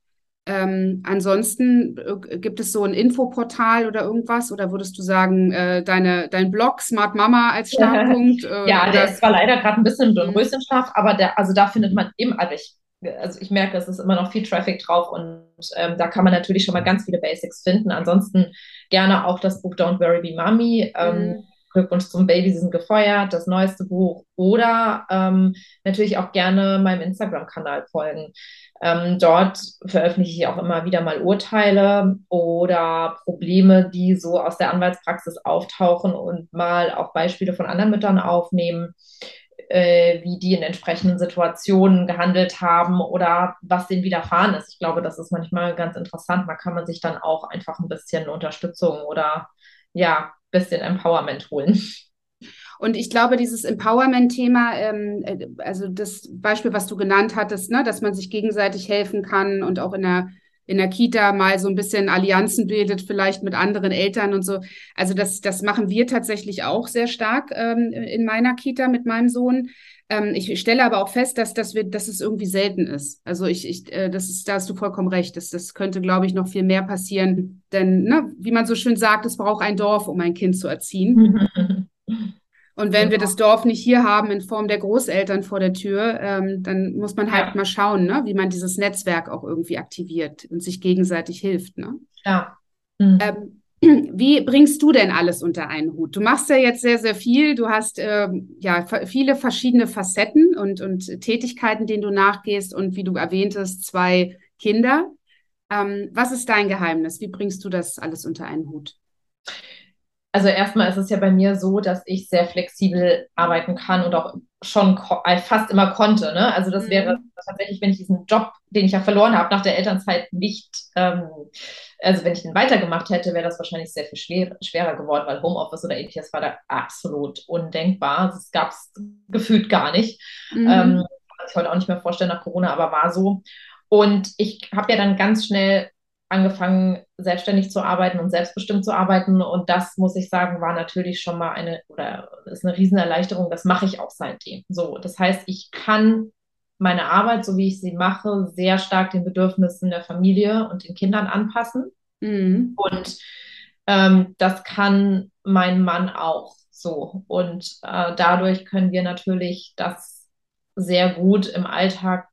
Ähm, ansonsten äh, gibt es so ein Infoportal oder irgendwas? Oder würdest du sagen, äh, deine, dein Blog Smart Mama als Startpunkt? Äh, ja, der ist zwar leider gerade ein bisschen im mhm. Röschenschlaf, aber der, also da findet man eben, also ich, also ich merke, es ist immer noch viel Traffic drauf und ähm, da kann man natürlich schon mal ganz viele Basics finden. Ansonsten gerne auch das Buch Don't Worry Be Mommy. Ähm, mhm Glückwunsch zum Baby, Sie sind gefeuert, das neueste Buch oder ähm, natürlich auch gerne meinem Instagram-Kanal folgen. Ähm, dort veröffentliche ich auch immer wieder mal Urteile oder Probleme, die so aus der Anwaltspraxis auftauchen und mal auch Beispiele von anderen Müttern aufnehmen, äh, wie die in entsprechenden Situationen gehandelt haben oder was denen widerfahren ist. Ich glaube, das ist manchmal ganz interessant. Da kann man sich dann auch einfach ein bisschen Unterstützung oder ja, bisschen Empowerment holen. Und ich glaube, dieses Empowerment-Thema, ähm, äh, also das Beispiel, was du genannt hattest, ne, dass man sich gegenseitig helfen kann und auch in der, in der Kita mal so ein bisschen Allianzen bildet, vielleicht mit anderen Eltern und so. Also das, das machen wir tatsächlich auch sehr stark ähm, in meiner Kita mit meinem Sohn. Ähm, ich stelle aber auch fest, dass, dass, wir, dass es irgendwie selten ist. Also ich, ich äh, das ist, da hast du vollkommen recht. Das, das könnte, glaube ich, noch viel mehr passieren. Denn, ne, wie man so schön sagt, es braucht ein Dorf, um ein Kind zu erziehen. Und wenn ja. wir das Dorf nicht hier haben in Form der Großeltern vor der Tür, ähm, dann muss man halt ja. mal schauen, ne, wie man dieses Netzwerk auch irgendwie aktiviert und sich gegenseitig hilft. Ne? Ja. Mhm. Ähm, wie bringst du denn alles unter einen Hut? Du machst ja jetzt sehr, sehr viel. Du hast äh, ja viele verschiedene Facetten und, und Tätigkeiten, denen du nachgehst und wie du erwähntest, zwei Kinder. Ähm, was ist dein Geheimnis? Wie bringst du das alles unter einen Hut? Also erstmal ist es ja bei mir so, dass ich sehr flexibel arbeiten kann und auch schon äh, fast immer konnte. Ne? Also das mhm. wäre tatsächlich, wenn ich diesen Job, den ich ja verloren habe nach der Elternzeit, nicht, ähm, also wenn ich den weitergemacht hätte, wäre das wahrscheinlich sehr viel schwer, schwerer geworden, weil Homeoffice oder ähnliches war da absolut undenkbar. Das gab es gefühlt gar nicht. Mhm. Ähm, kann ich heute auch nicht mehr vorstellen nach Corona, aber war so. Und ich habe ja dann ganz schnell angefangen, selbstständig zu arbeiten und selbstbestimmt zu arbeiten. Und das, muss ich sagen, war natürlich schon mal eine oder ist eine Riesenerleichterung. Das mache ich auch seitdem. So, das heißt, ich kann meine Arbeit, so wie ich sie mache, sehr stark den Bedürfnissen der Familie und den Kindern anpassen. Mhm. Und ähm, das kann mein Mann auch so. Und äh, dadurch können wir natürlich das sehr gut im Alltag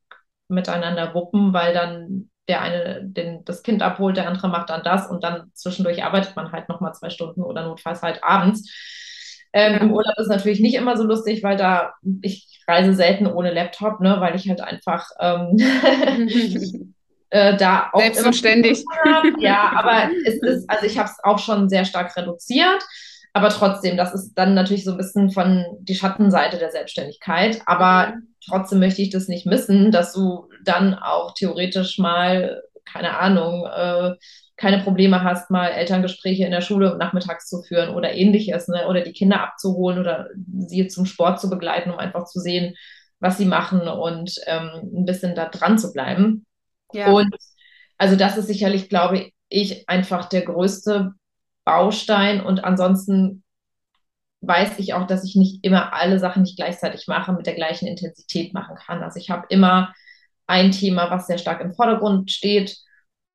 miteinander wuppen, weil dann der eine den, das Kind abholt, der andere macht dann das und dann zwischendurch arbeitet man halt nochmal zwei Stunden oder notfalls halt abends. Ähm. Im Urlaub ist natürlich nicht immer so lustig, weil da ich reise selten ohne Laptop, ne, weil ich halt einfach ähm, äh, da auch selbstverständlich. Ja, aber es ist, also ich habe es auch schon sehr stark reduziert. Aber trotzdem, das ist dann natürlich so ein bisschen von die Schattenseite der Selbstständigkeit. Aber. Trotzdem möchte ich das nicht missen, dass du dann auch theoretisch mal, keine Ahnung, äh, keine Probleme hast, mal Elterngespräche in der Schule nachmittags zu führen oder ähnliches, ne? oder die Kinder abzuholen oder sie zum Sport zu begleiten, um einfach zu sehen, was sie machen und ähm, ein bisschen da dran zu bleiben. Ja. Und also das ist sicherlich, glaube ich, einfach der größte Baustein und ansonsten weiß ich auch, dass ich nicht immer alle Sachen nicht gleichzeitig mache, mit der gleichen Intensität machen kann. Also ich habe immer ein Thema, was sehr stark im Vordergrund steht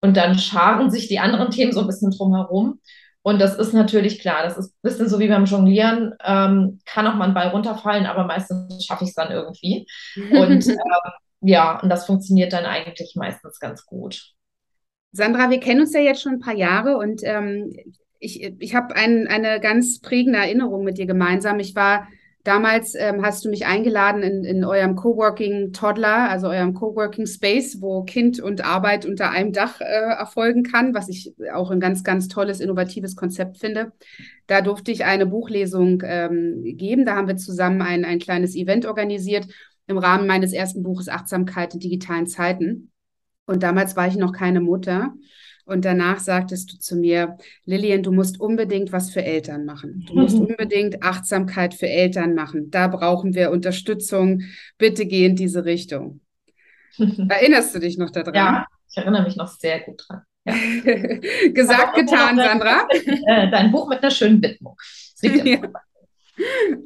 und dann scharen sich die anderen Themen so ein bisschen drumherum. Und das ist natürlich klar, das ist ein bisschen so wie beim Jonglieren, ähm, kann auch mal ein Ball runterfallen, aber meistens schaffe ich es dann irgendwie. Und ähm, ja, und das funktioniert dann eigentlich meistens ganz gut. Sandra, wir kennen uns ja jetzt schon ein paar Jahre und ähm, ich, ich habe ein, eine ganz prägende Erinnerung mit dir gemeinsam. Ich war damals, ähm, hast du mich eingeladen in, in eurem Coworking Toddler, also eurem Coworking Space, wo Kind und Arbeit unter einem Dach äh, erfolgen kann, was ich auch ein ganz, ganz tolles, innovatives Konzept finde. Da durfte ich eine Buchlesung ähm, geben. Da haben wir zusammen ein, ein kleines Event organisiert im Rahmen meines ersten Buches Achtsamkeit in digitalen Zeiten. Und damals war ich noch keine Mutter. Und danach sagtest du zu mir, Lilian, du musst unbedingt was für Eltern machen. Du musst unbedingt Achtsamkeit für Eltern machen. Da brauchen wir Unterstützung. Bitte geh in diese Richtung. Erinnerst du dich noch daran? Ja, ich erinnere mich noch sehr gut dran. Ja. Gesagt, getan, Sandra. Äh, dein Buch mit einer schönen Widmung. Das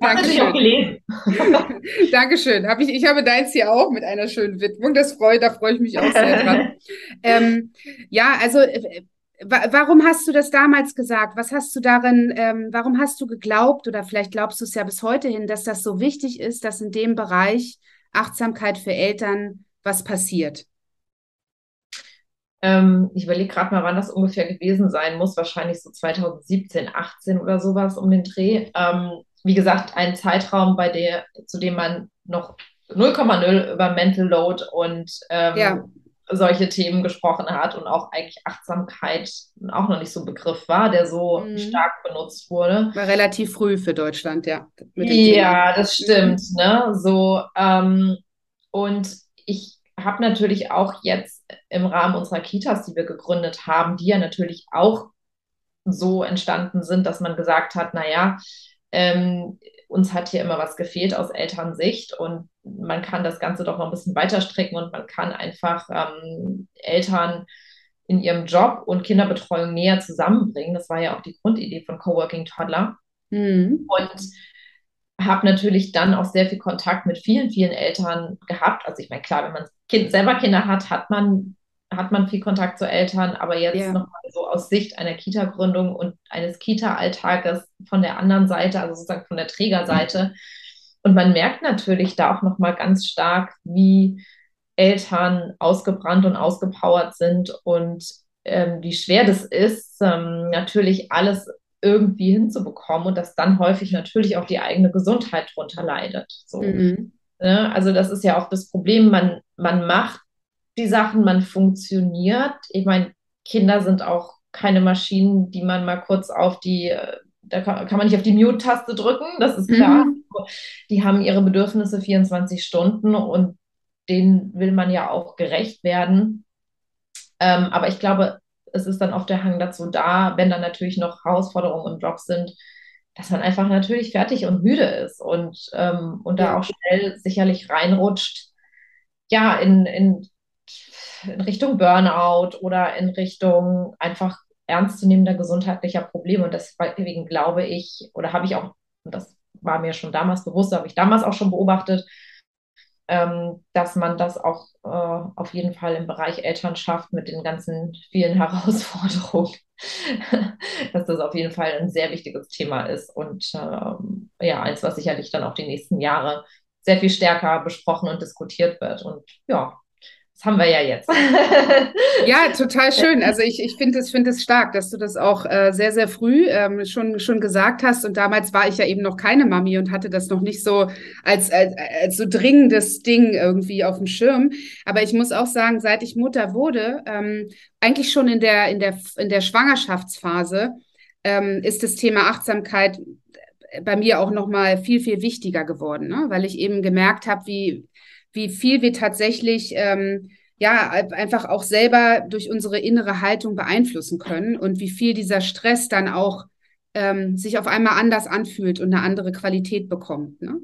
Dankeschön. auch gelesen. Dankeschön. Hab ich, ich habe deins hier auch mit einer schönen Widmung. Das freut, da freue ich mich auch sehr dran. ähm, ja, also äh, warum hast du das damals gesagt? Was hast du darin, ähm, warum hast du geglaubt oder vielleicht glaubst du es ja bis heute hin, dass das so wichtig ist, dass in dem Bereich Achtsamkeit für Eltern was passiert? Ähm, ich überlege gerade mal, wann das ungefähr gewesen sein muss. Wahrscheinlich so 2017, 18 oder sowas um den Dreh. Ähm, wie gesagt, ein Zeitraum, bei der, zu dem man noch 0,0 über Mental Load und ähm, ja. solche Themen gesprochen hat und auch eigentlich Achtsamkeit auch noch nicht so ein Begriff war, der so mhm. stark benutzt wurde. War relativ früh für Deutschland, ja. ja, das stimmt. Mhm. Ne? So, ähm, und ich habe natürlich auch jetzt im Rahmen unserer Kitas, die wir gegründet haben, die ja natürlich auch so entstanden sind, dass man gesagt hat, naja, ähm, uns hat hier immer was gefehlt aus Elternsicht und man kann das Ganze doch noch ein bisschen weiter strecken und man kann einfach ähm, Eltern in ihrem Job und Kinderbetreuung näher zusammenbringen. Das war ja auch die Grundidee von Coworking Toddler. Mhm. Und habe natürlich dann auch sehr viel Kontakt mit vielen, vielen Eltern gehabt. Also ich meine, klar, wenn man kind, selber Kinder hat, hat man hat man viel Kontakt zu Eltern, aber jetzt ja. nochmal so aus Sicht einer Kita-Gründung und eines Kita-Alltages von der anderen Seite, also sozusagen von der Trägerseite. Und man merkt natürlich da auch nochmal ganz stark, wie Eltern ausgebrannt und ausgepowert sind und ähm, wie schwer das ist, ähm, natürlich alles irgendwie hinzubekommen und dass dann häufig natürlich auch die eigene Gesundheit drunter leidet. So. Mhm. Ne? Also das ist ja auch das Problem, man, man macht die Sachen, man funktioniert. Ich meine, Kinder sind auch keine Maschinen, die man mal kurz auf die, äh, da kann, kann man nicht auf die Mute-Taste drücken, das ist klar. Mhm. Die haben ihre Bedürfnisse 24 Stunden und denen will man ja auch gerecht werden. Ähm, aber ich glaube, es ist dann oft der Hang dazu da, wenn dann natürlich noch Herausforderungen im Job sind, dass man einfach natürlich fertig und müde ist und, ähm, und da auch schnell sicherlich reinrutscht, ja, in, in in Richtung Burnout oder in Richtung einfach ernstzunehmender gesundheitlicher Probleme. Und deswegen glaube ich, oder habe ich auch, und das war mir schon damals bewusst, habe ich damals auch schon beobachtet, ähm, dass man das auch äh, auf jeden Fall im Bereich Elternschaft mit den ganzen vielen Herausforderungen, dass das auf jeden Fall ein sehr wichtiges Thema ist und ähm, ja, eins, was sicherlich dann auch die nächsten Jahre sehr viel stärker besprochen und diskutiert wird. Und ja, das haben wir ja jetzt. ja, total schön. Also ich, ich finde es find stark, dass du das auch äh, sehr, sehr früh ähm, schon, schon gesagt hast. Und damals war ich ja eben noch keine Mami und hatte das noch nicht so als, als, als so dringendes Ding irgendwie auf dem Schirm. Aber ich muss auch sagen, seit ich Mutter wurde, ähm, eigentlich schon in der, in der, in der Schwangerschaftsphase, ähm, ist das Thema Achtsamkeit bei mir auch noch mal viel, viel wichtiger geworden, ne? weil ich eben gemerkt habe, wie wie viel wir tatsächlich ähm, ja einfach auch selber durch unsere innere Haltung beeinflussen können und wie viel dieser Stress dann auch ähm, sich auf einmal anders anfühlt und eine andere Qualität bekommt. Ne?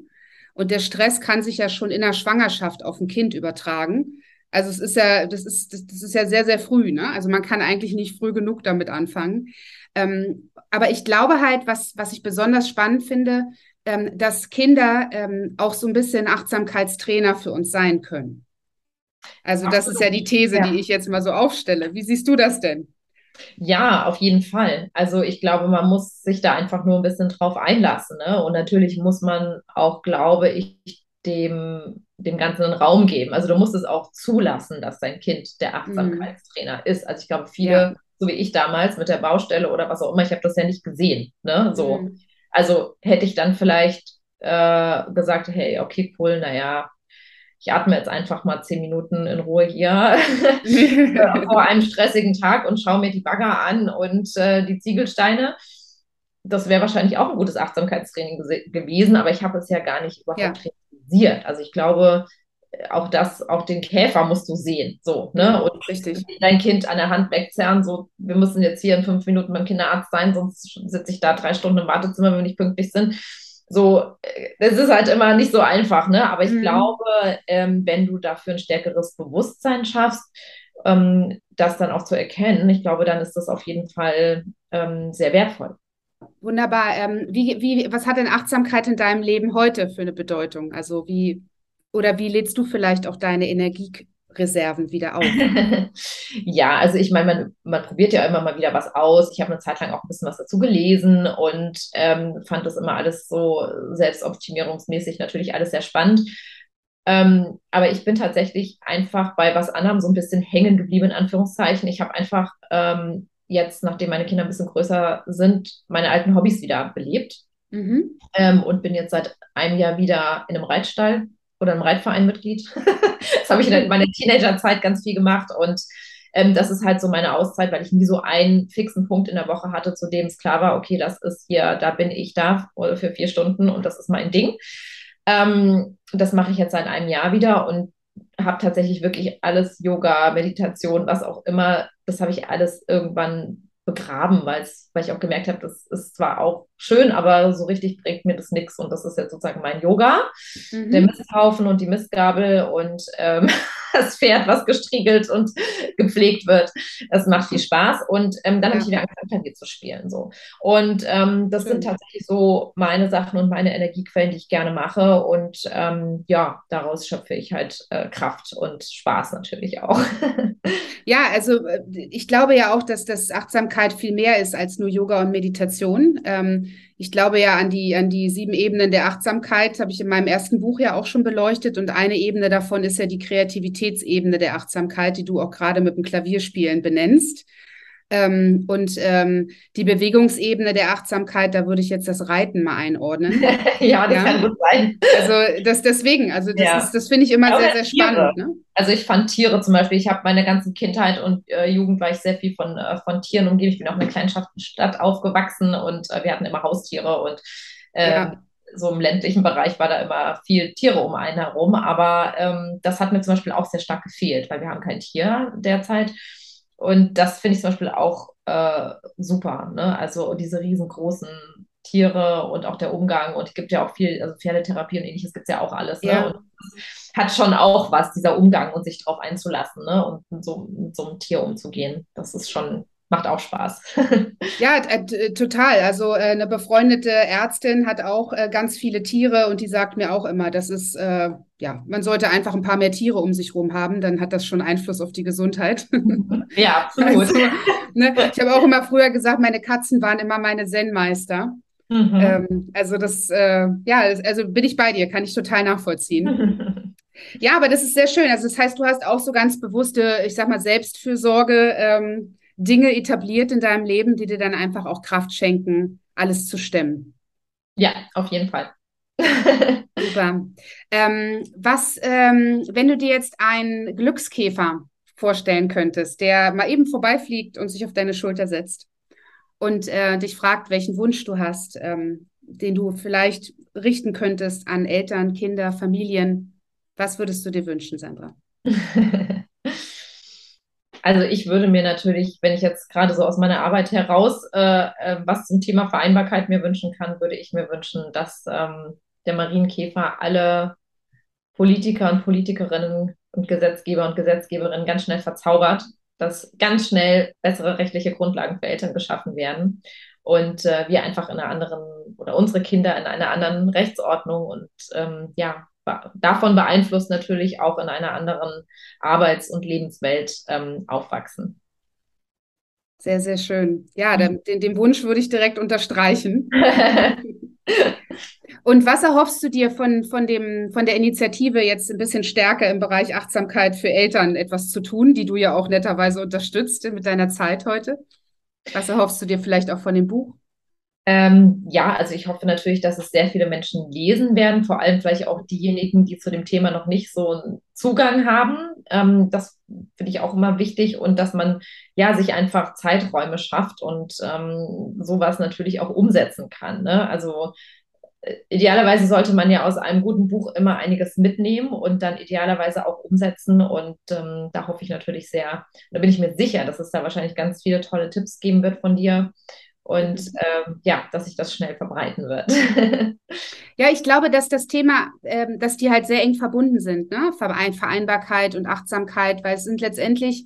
Und der Stress kann sich ja schon in der Schwangerschaft auf ein Kind übertragen. Also es ist ja, das ist, das, das ist ja sehr, sehr früh, ne? Also man kann eigentlich nicht früh genug damit anfangen. Ähm, aber ich glaube halt, was, was ich besonders spannend finde, ähm, dass Kinder ähm, auch so ein bisschen Achtsamkeitstrainer für uns sein können. Also Absolut. das ist ja die These, ja. die ich jetzt mal so aufstelle. Wie siehst du das denn? Ja, auf jeden Fall. Also ich glaube, man muss sich da einfach nur ein bisschen drauf einlassen. Ne? Und natürlich muss man auch, glaube ich, dem, dem Ganzen einen Raum geben. Also du musst es auch zulassen, dass dein Kind der Achtsamkeitstrainer mhm. ist. Also ich glaube, viele, ja. so wie ich damals mit der Baustelle oder was auch immer, ich habe das ja nicht gesehen. Ne? So. Mhm. Also hätte ich dann vielleicht äh, gesagt, hey, okay, cool, naja, ich atme jetzt einfach mal zehn Minuten in Ruhe hier vor einem stressigen Tag und schaue mir die Bagger an und äh, die Ziegelsteine. Das wäre wahrscheinlich auch ein gutes Achtsamkeitstraining gewesen, aber ich habe es ja gar nicht überhaupt ja. trainiert. Also ich glaube, auch das, auch den Käfer musst du sehen, so, ne? Und Richtig. dein Kind an der Hand wegzerren, so, wir müssen jetzt hier in fünf Minuten beim Kinderarzt sein, sonst sitze ich da drei Stunden im Wartezimmer, wenn wir nicht pünktlich sind so, es ist halt immer nicht so einfach, ne? Aber ich mhm. glaube, ähm, wenn du dafür ein stärkeres Bewusstsein schaffst, ähm, das dann auch zu erkennen, ich glaube, dann ist das auf jeden Fall ähm, sehr wertvoll. Wunderbar. Ähm, wie, wie, was hat denn Achtsamkeit in deinem Leben heute für eine Bedeutung? Also wie, oder wie lädst du vielleicht auch deine Energie Reserven wieder auf? ja, also ich meine, man, man probiert ja immer mal wieder was aus. Ich habe eine Zeit lang auch ein bisschen was dazu gelesen und ähm, fand das immer alles so selbstoptimierungsmäßig natürlich alles sehr spannend. Ähm, aber ich bin tatsächlich einfach bei was anderem so ein bisschen hängen geblieben, in Anführungszeichen. Ich habe einfach ähm, jetzt, nachdem meine Kinder ein bisschen größer sind, meine alten Hobbys wieder belebt. Mhm. Ähm, und bin jetzt seit einem Jahr wieder in einem Reitstall oder einem Reitverein Mitglied. das habe ich in meiner Teenagerzeit ganz viel gemacht und ähm, das ist halt so meine Auszeit, weil ich nie so einen fixen Punkt in der Woche hatte, zu dem es klar war, okay, das ist hier, da bin ich da für vier Stunden und das ist mein Ding. Ähm, das mache ich jetzt seit einem Jahr wieder und habe tatsächlich wirklich alles Yoga, Meditation, was auch immer, das habe ich alles irgendwann begraben, weil ich auch gemerkt habe, das ist zwar auch schön, aber so richtig bringt mir das nichts. Und das ist jetzt sozusagen mein Yoga, mhm. der Misthaufen und die Mistgabel und ähm, das Pferd, was gestriegelt und gepflegt wird. Das macht viel Spaß. Und ähm, dann ja. habe ich wieder angefangen, Klavier zu spielen. So. Und ähm, das Schön. sind tatsächlich so meine Sachen und meine Energiequellen, die ich gerne mache. Und ähm, ja, daraus schöpfe ich halt äh, Kraft und Spaß natürlich auch. Ja, also äh, ich glaube ja auch, dass das Achtsamkeit viel mehr ist als nur Yoga und Meditation. Ähm, ich glaube ja an die, an die sieben Ebenen der Achtsamkeit, habe ich in meinem ersten Buch ja auch schon beleuchtet. Und eine Ebene davon ist ja die Kreativitätsebene der Achtsamkeit, die du auch gerade mit dem Klavierspielen benennst. Ähm, und ähm, die Bewegungsebene der Achtsamkeit, da würde ich jetzt das Reiten mal einordnen. ja, das ja? kann gut sein. Also das deswegen, also das, ja. das finde ich immer sehr, sehr spannend. Ne? Also ich fand Tiere zum Beispiel, ich habe meine ganze Kindheit und äh, Jugend war ich sehr viel von, äh, von Tieren umgeben. Ich bin auch in einer kleinen Stadt aufgewachsen und äh, wir hatten immer Haustiere und ja ähm, so im ländlichen Bereich war da immer viel Tiere um einen herum, aber ähm, das hat mir zum Beispiel auch sehr stark gefehlt, weil wir haben kein Tier derzeit. Und das finde ich zum Beispiel auch äh, super. Ne? Also diese riesengroßen Tiere und auch der Umgang. Und es gibt ja auch viel, also Pferdetherapie und ähnliches gibt es ja auch alles. Ne? Ja. Und hat schon auch was, dieser Umgang und sich darauf einzulassen ne? und mit so, mit so einem Tier umzugehen. Das ist schon macht auch Spaß. ja, äh, total. Also äh, eine befreundete Ärztin hat auch äh, ganz viele Tiere und die sagt mir auch immer, das ist, äh, ja, man sollte einfach ein paar mehr Tiere um sich herum haben, dann hat das schon Einfluss auf die Gesundheit. ja, absolut. Also, ne, ich habe auch immer früher gesagt, meine Katzen waren immer meine Zen-Meister. Mhm. Ähm, also das, äh, ja, also bin ich bei dir, kann ich total nachvollziehen. ja, aber das ist sehr schön. Also das heißt, du hast auch so ganz bewusste, ich sag mal, Selbstfürsorge. Ähm, Dinge etabliert in deinem Leben, die dir dann einfach auch Kraft schenken, alles zu stemmen. Ja, auf jeden Fall. Super. Ähm, was, ähm, wenn du dir jetzt einen Glückskäfer vorstellen könntest, der mal eben vorbeifliegt und sich auf deine Schulter setzt und äh, dich fragt, welchen Wunsch du hast, ähm, den du vielleicht richten könntest an Eltern, Kinder, Familien, was würdest du dir wünschen, Sandra? Also ich würde mir natürlich, wenn ich jetzt gerade so aus meiner Arbeit heraus äh, äh, was zum Thema Vereinbarkeit mir wünschen kann, würde ich mir wünschen, dass ähm, der Marienkäfer alle Politiker und Politikerinnen und Gesetzgeber und Gesetzgeberinnen ganz schnell verzaubert, dass ganz schnell bessere rechtliche Grundlagen für Eltern geschaffen werden und äh, wir einfach in einer anderen oder unsere Kinder in einer anderen Rechtsordnung und ähm, ja davon beeinflusst natürlich auch in einer anderen Arbeits- und Lebenswelt ähm, aufwachsen. Sehr, sehr schön. Ja, den, den Wunsch würde ich direkt unterstreichen. Und was erhoffst du dir von, von, dem, von der Initiative jetzt ein bisschen stärker im Bereich Achtsamkeit für Eltern etwas zu tun, die du ja auch netterweise unterstützt mit deiner Zeit heute? Was erhoffst du dir vielleicht auch von dem Buch? Ähm, ja, also ich hoffe natürlich, dass es sehr viele Menschen lesen werden, vor allem vielleicht auch diejenigen, die zu dem Thema noch nicht so einen Zugang haben. Ähm, das finde ich auch immer wichtig und dass man ja sich einfach Zeiträume schafft und ähm, sowas natürlich auch umsetzen kann. Ne? Also äh, idealerweise sollte man ja aus einem guten Buch immer einiges mitnehmen und dann idealerweise auch umsetzen. Und ähm, da hoffe ich natürlich sehr, da bin ich mir sicher, dass es da wahrscheinlich ganz viele tolle Tipps geben wird von dir und ähm, ja, dass sich das schnell verbreiten wird. ja, ich glaube, dass das Thema, ähm, dass die halt sehr eng verbunden sind, ne? Vereinbarkeit und Achtsamkeit, weil es sind letztendlich,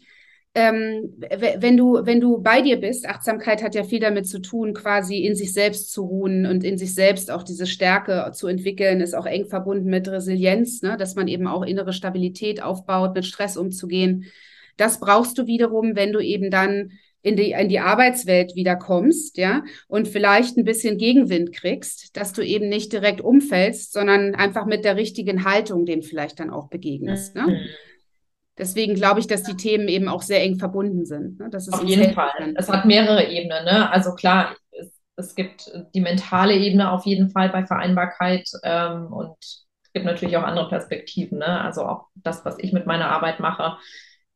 ähm, wenn du, wenn du bei dir bist, Achtsamkeit hat ja viel damit zu tun, quasi in sich selbst zu ruhen und in sich selbst auch diese Stärke zu entwickeln, ist auch eng verbunden mit Resilienz, ne? dass man eben auch innere Stabilität aufbaut, mit Stress umzugehen. Das brauchst du wiederum, wenn du eben dann in die, in die Arbeitswelt wieder kommst, ja, und vielleicht ein bisschen Gegenwind kriegst, dass du eben nicht direkt umfällst, sondern einfach mit der richtigen Haltung dem vielleicht dann auch begegnest. Ne? Mhm. Deswegen glaube ich, dass die Themen eben auch sehr eng verbunden sind. Ne? Auf jeden Fall. Es hat mehrere Ebenen. Ne? Also klar, es, es, gibt die mentale Ebene auf jeden Fall bei Vereinbarkeit ähm, und es gibt natürlich auch andere Perspektiven. Ne? Also auch das, was ich mit meiner Arbeit mache,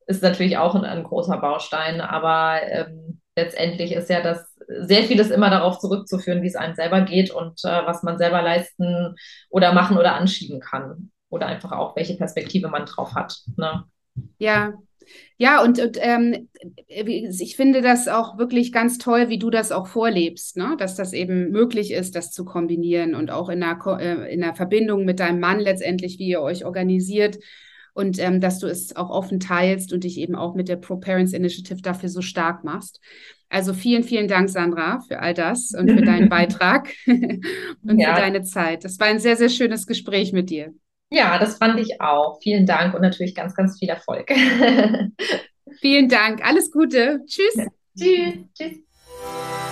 ist natürlich auch ein, ein großer Baustein, aber ähm, letztendlich ist ja das sehr vieles immer darauf zurückzuführen, wie es einem selber geht und äh, was man selber leisten oder machen oder anschieben kann. Oder einfach auch, welche Perspektive man drauf hat. Ne? Ja, ja, und, und ähm, ich finde das auch wirklich ganz toll, wie du das auch vorlebst, ne? dass das eben möglich ist, das zu kombinieren und auch in einer, äh, in einer Verbindung mit deinem Mann letztendlich, wie ihr euch organisiert und ähm, dass du es auch offen teilst und dich eben auch mit der Pro Parents Initiative dafür so stark machst. Also vielen, vielen Dank, Sandra, für all das und für deinen Beitrag und ja. für deine Zeit. Das war ein sehr, sehr schönes Gespräch mit dir. Ja, das fand ich auch. Vielen Dank und natürlich ganz, ganz viel Erfolg. vielen Dank. Alles Gute. Tschüss. Tschüss. Tschüss.